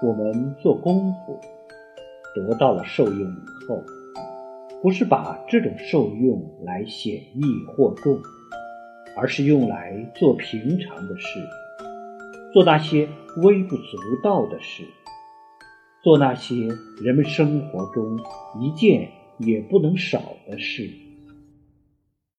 我们做功夫得到了受用以后，不是把这种受用来显易或重，而是用来做平常的事，做那些微不足道的事，做那些人们生活中一件也不能少的事。